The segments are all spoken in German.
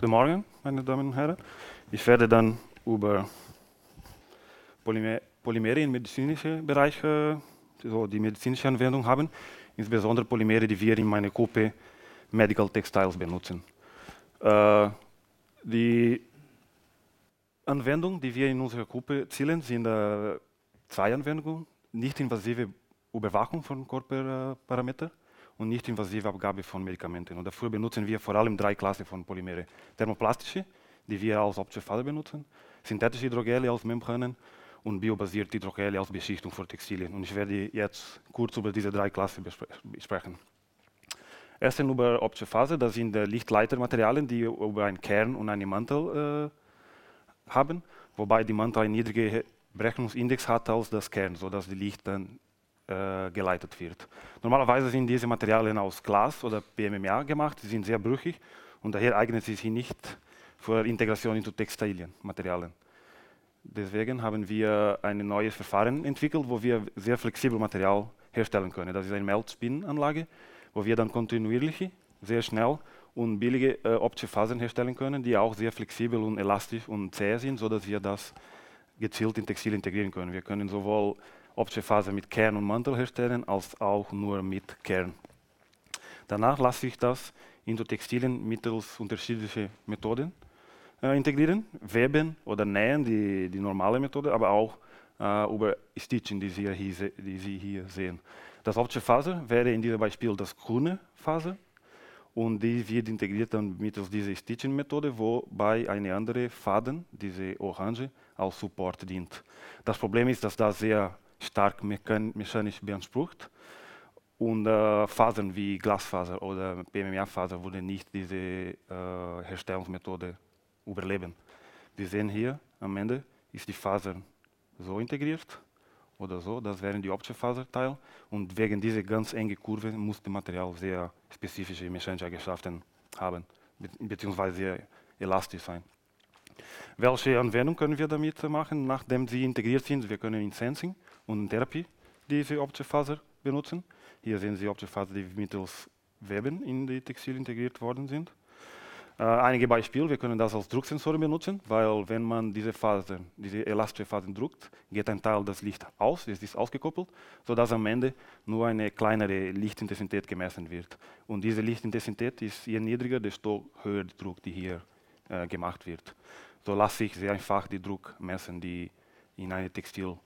Guten Morgen, meine Damen und Herren. Ich werde dann über Polymer Polymere im medizinischen Bereich, äh, so die medizinische Anwendung haben, insbesondere Polymere, die wir in meiner Gruppe Medical Textiles benutzen. Äh, die Anwendung, die wir in unserer Gruppe zielen, sind äh, zwei Anwendungen. Nicht invasive Überwachung von Körperparametern und nicht invasive Abgabe von Medikamenten. Und dafür benutzen wir vor allem drei Klassen von Polymere. Thermoplastische, die wir als Optische benutzen, synthetische Hydrogele aus Membranen und biobasierte Hydrogele aus Beschichtung für Textilien. Und ich werde jetzt kurz über diese drei Klassen sprechen. Erstens über optische Phase, das sind Lichtleitermaterialien, die über einen Kern und einen Mantel äh, haben, wobei die Mantel einen niedrigen Berechnungsindex hat als das Kern, sodass die Licht dann äh, geleitet wird. Normalerweise sind diese Materialien aus Glas oder PMMA gemacht, sie sind sehr brüchig und daher eignen sie sich nicht für Integration into Textilienmaterialien. Deswegen haben wir ein neues Verfahren entwickelt, wo wir sehr flexibel Material herstellen können. Das ist eine Melt-Spin-Anlage, wo wir dann kontinuierlich, sehr schnell und billige äh, optische Fasern herstellen können, die auch sehr flexibel und elastisch und zäh sind, sodass wir das gezielt in Textil integrieren können. Wir können sowohl optische Phase mit Kern und Mantel herstellen, als auch nur mit Kern. Danach lasse ich das in die Textilien mittels unterschiedlicher Methoden äh, integrieren, weben oder nähen, die, die normale Methode, aber auch äh, über Stitchen, die Sie, hier, die Sie hier sehen. Das optische Faser wäre in diesem Beispiel das grüne Faser und die wird integriert dann mittels dieser Stitching-Methode, wobei eine andere Faden, diese Orange, als Support dient. Das Problem ist, dass das sehr stark mechanisch beansprucht. Und äh, Fasern wie Glasfaser oder PMMA-Faser würden nicht diese äh, Herstellungsmethode überleben. Wir sehen hier am Ende ist die Faser so integriert oder so, das wären die optische Faserteil. Und wegen dieser ganz engen Kurve muss das Material sehr spezifische mechanische Eigenschaften haben, beziehungsweise sehr elastisch sein. Welche Anwendung können wir damit machen, nachdem sie integriert sind? Wir können in Sensing und Therapie diese optische Faser benutzen. Hier sehen Sie optische Faser, die mittels Weben in die Textil integriert worden sind. Äh, einige Beispiele, wir können das als Drucksensoren benutzen, weil wenn man diese Faser, diese elastische Faser druckt, geht ein Teil des Lichts aus, es ist ausgekoppelt, sodass am Ende nur eine kleinere Lichtintensität gemessen wird. Und diese Lichtintensität ist je niedriger, desto höher der Druck, die hier äh, gemacht wird. So lasse ich sehr einfach die Druck messen, die in eine Textil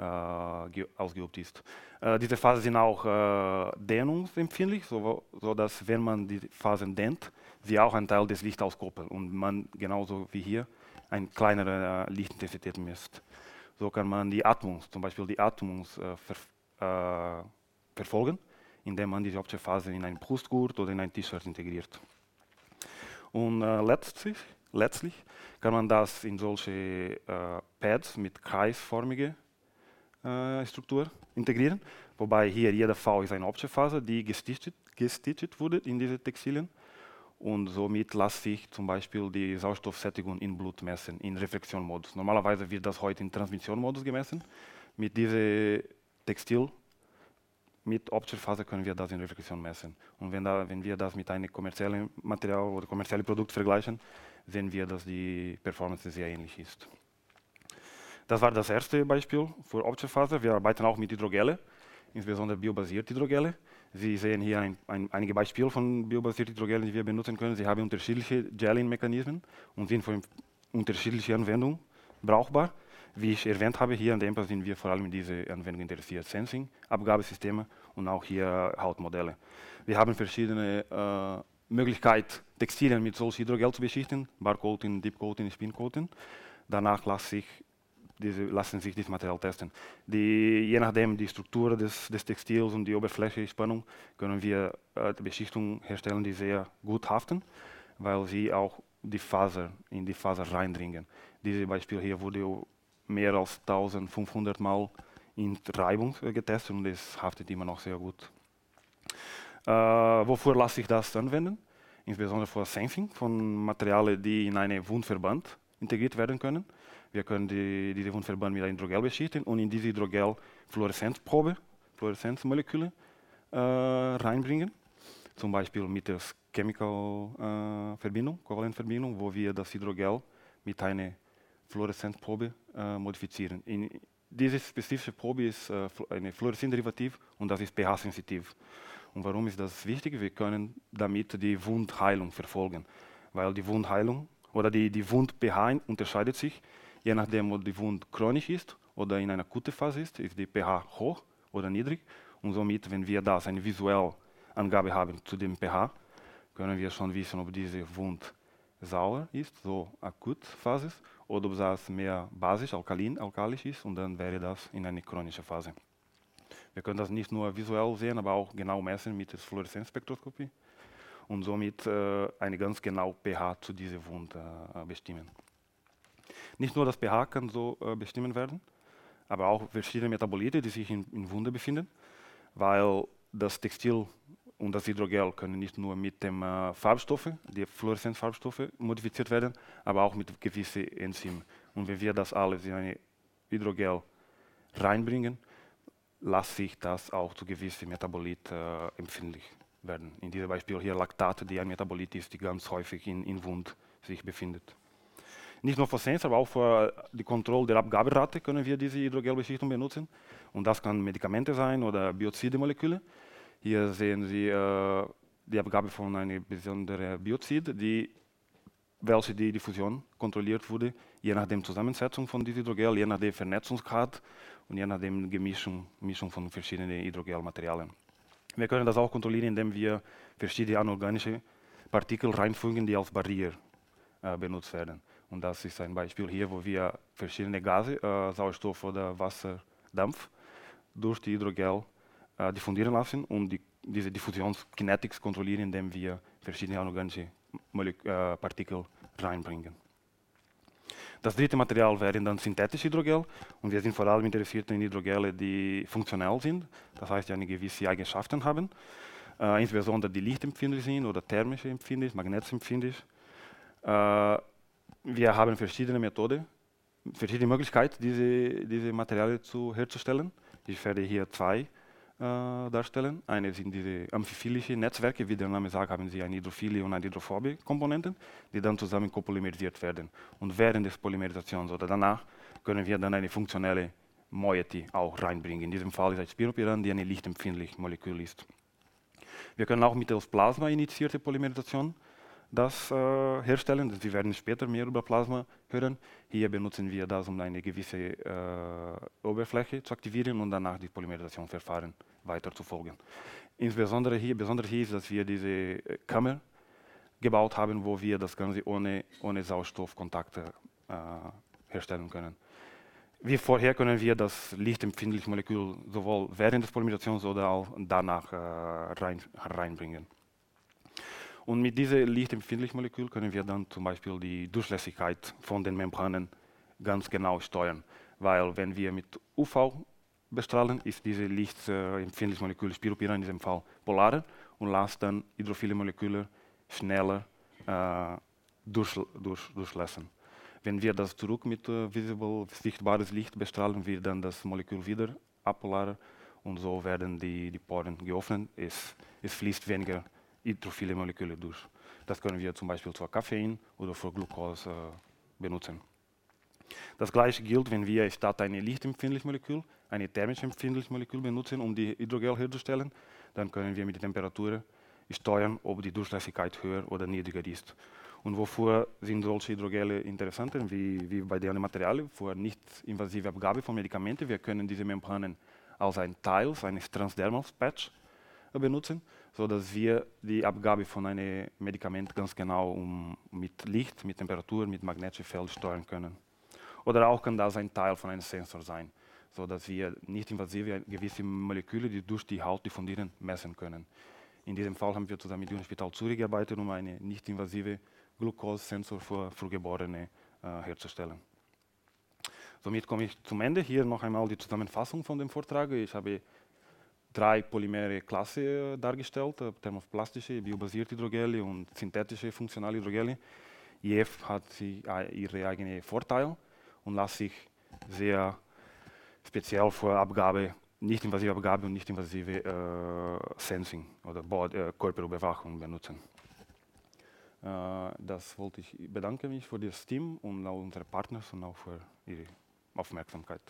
äh, ausgeübt ist. Äh, diese Phasen sind auch äh, dehnungsempfindlich, so, so, wenn man die Phasen dehnt, sie auch einen Teil des Lichts auskoppeln und man genauso wie hier eine kleinere Lichtintensität misst. So kann man die Atmung, zum Beispiel die Atmung ver, verfolgen, indem man diese optische Phase in einen Brustgurt oder in ein T-Shirt integriert. Und äh, letztlich, letztlich kann man das in solche äh, Pads mit kreisförmigen äh, Struktur integrieren, wobei hier jeder V ist eine Phase, die gestitcht, gestitcht wurde in diese Textilien und somit lässt sich zum Beispiel die Sauerstoffsättigung in Blut messen, in Reflexionmodus. Normalerweise wird das heute in Transmissionmodus gemessen. Mit diesem Textil, mit optischer Phase können wir das in Reflexion messen. Und wenn, da, wenn wir das mit einem kommerziellen Material oder kommerziellen Produkt vergleichen, sehen wir, dass die Performance sehr ähnlich ist. Das war das erste Beispiel für Optionphase. Wir arbeiten auch mit Hydrogele, insbesondere biobasierte Hydrogele. Sie sehen hier ein, ein, einige Beispiele von biobasierten Hydrogelen, die wir benutzen können. Sie haben unterschiedliche Gelling-Mechanismen und sind für unterschiedliche Anwendungen brauchbar. Wie ich erwähnt habe, hier an der sind wir vor allem in diese Anwendung interessiert. Sensing, Abgabesysteme und auch hier Hautmodelle. Wir haben verschiedene äh, Möglichkeiten, Textilien mit solchen Hydrogel zu beschichten, Barcoating, Deepcoating, Spincoating. Danach lasse ich diese, lassen sich dieses Material testen. Die, je nachdem die Struktur des, des Textils und die Oberfläche-Spannung können wir äh, die Beschichtung herstellen, die sehr gut haften, weil sie auch die Faser in die Faser reindringen. Dieses Beispiel hier wurde mehr als 1500 Mal in Reibung äh, getestet und es haftet immer noch sehr gut. Äh, wofür lasse ich das anwenden? Insbesondere für Sensing von Materialien, die in einen Wundverband integriert werden können. Wir können die, diese Wundverband mit Hydrogel beschichten und in diese Hydrogel Fluoreszenzprobe, Fluoreszenzmoleküle äh, reinbringen. zum Beispiel mittels Chemical-Verbindung, äh, Kovalentverbindung, wo wir das Hydrogel mit einer Fluoreszenzprobe äh, modifizieren. In, diese spezifische Probe ist äh, eine Fluoreszin-Derivativ und das ist pH-sensitiv. Und warum ist das wichtig? Wir können damit die Wundheilung verfolgen, weil die Wundheilung oder die, die Wund-pH unterscheidet sich, je nachdem, ob die Wund chronisch ist oder in einer akuten Phase ist, ist die pH hoch oder niedrig. Und somit, wenn wir das eine visuelle Angabe haben zu dem pH, können wir schon wissen, ob diese Wund sauer ist, so akut Phase, oder ob das mehr basisch, alkalin, alkalisch ist und dann wäre das in eine chronische Phase. Wir können das nicht nur visuell sehen, aber auch genau messen mit der Fluoreszenzspektroskopie und somit äh, eine ganz genau pH zu dieser Wund äh, bestimmen. Nicht nur das pH kann so äh, bestimmen werden, aber auch verschiedene Metabolite, die sich in, in Wunde befinden, weil das Textil und das Hydrogel können nicht nur mit dem äh, Farbstoffe, die Fluoreszenzfarbstoffe modifiziert werden, aber auch mit gewissen Enzymen. Und wenn wir das alles in ein Hydrogel reinbringen, lässt sich das auch zu gewissen Metabolit äh, empfindlich werden. In diesem Beispiel hier Laktate, die ein Metabolit ist, die ganz häufig in, in Wund sich befindet. Nicht nur für Sensor, aber auch für die Kontrolle der Abgaberate können wir diese Hydrogelbeschichtung benutzen. Und das kann Medikamente sein oder Biozidemoleküle. Hier sehen Sie äh, die Abgabe von einem besonderen Biozid, die, welche die Diffusion kontrolliert wurde, je nach der Zusammensetzung von diesem Hydrogel, je nach der Vernetzungsgrad und je nach der Gemischung Mischung von verschiedenen Hydrogelmaterialien. Wir können das auch kontrollieren, indem wir verschiedene anorganische Partikel reinfügen, die als Barriere äh, benutzt werden. Und das ist ein Beispiel hier, wo wir verschiedene Gase, äh, Sauerstoff oder Wasserdampf, durch die Hydrogel äh, diffundieren lassen und die, diese Diffusionskinetik kontrollieren, indem wir verschiedene anorganische äh, Partikel reinbringen. Das dritte Material wären dann synthetische Hydrogel und wir sind vor allem interessiert in Hydrogele, die funktionell sind, das heißt, die eine gewisse Eigenschaften haben, äh, insbesondere die lichtempfindlich sind oder thermisch empfindlich, magnetempfindlich. Äh, wir haben verschiedene Methoden, verschiedene Möglichkeiten, diese, diese Materialien zu, herzustellen. Ich werde hier zwei darstellen. Eine sind diese amphiphilischen Netzwerke, wie der Name sagt, haben sie eine hydrophile und eine hydrophobe Komponenten, die dann zusammen kopolymerisiert werden. Und während des Polymerisations oder danach können wir dann eine funktionelle Moiety auch reinbringen. In diesem Fall ist es Spiropiran, die ein lichtempfindliches Molekül ist. Wir können auch mittels Plasma initiierte Polymerisation das äh, herstellen. Sie werden später mehr über Plasma hören. Hier benutzen wir das, um eine gewisse äh, Oberfläche zu aktivieren und danach die Polymerisationsverfahren weiter zu folgen. Insbesondere hier, besonders hier ist, dass wir diese äh, Kammer gebaut haben, wo wir das Ganze ohne, ohne Sauerstoffkontakte äh, herstellen können. Wie vorher können wir das lichtempfindliche Molekül sowohl während des Polymerisations oder auch danach äh, rein, reinbringen. Und mit diesem lichtempfindlichen Molekül können wir dann zum Beispiel die Durchlässigkeit von den Membranen ganz genau steuern. Weil wenn wir mit UV bestrahlen, ist dieses lichtempfindliche Molekül Spiropyran in diesem Fall polarer und lässt dann hydrophile Moleküle schneller äh, durch, durch, durchlassen. Wenn wir das zurück mit äh, visible, sichtbares Licht bestrahlen, wird dann das Molekül wieder apolarer und so werden die, die Poren geöffnet. Es, es fließt weniger hydrophile Moleküle durch. Das können wir zum Beispiel für Koffein oder für Glucose äh, benutzen. Das gleiche gilt, wenn wir statt ein lichtempfindliches Molekül ein thermisch empfindliches Molekül benutzen, um die Hydrogel herzustellen, dann können wir mit der Temperatur steuern, ob die Durchlässigkeit höher oder niedriger ist. Und wofür sind solche Hydrogele interessant, wie, wie bei den Materialien, für nicht invasive Abgabe von Medikamenten. Wir können diese Membranen als ein Teil eines Transdermals Patch benutzen, sodass wir die Abgabe von einem Medikament ganz genau um, mit Licht, mit Temperatur, mit magnetischem Feld steuern können. Oder auch kann das ein Teil von einem Sensor sein, sodass wir nicht invasive gewisse Moleküle, die durch die Haut diffundieren, messen können. In diesem Fall haben wir zusammen mit dem Spital Zürich gearbeitet, um einen nicht invasive Glukosesensor für Frühgeborene äh, herzustellen. Somit komme ich zum Ende. Hier noch einmal die Zusammenfassung von dem Vortrag. Ich habe drei polymere Klasse dargestellt, äh, thermoplastische, biobasierte Hydrogele und synthetische funktionale Hydrogele. JF hat äh, ihre eigenen Vorteile und lässt sich sehr speziell für Abgabe nicht-invasive Abgabe und nicht-invasive äh, Sensing oder Board, äh, Körperüberwachung benutzen. Äh, das wollte ich bedanke mich für das Team und auch unsere Partner und auch für Ihre Aufmerksamkeit.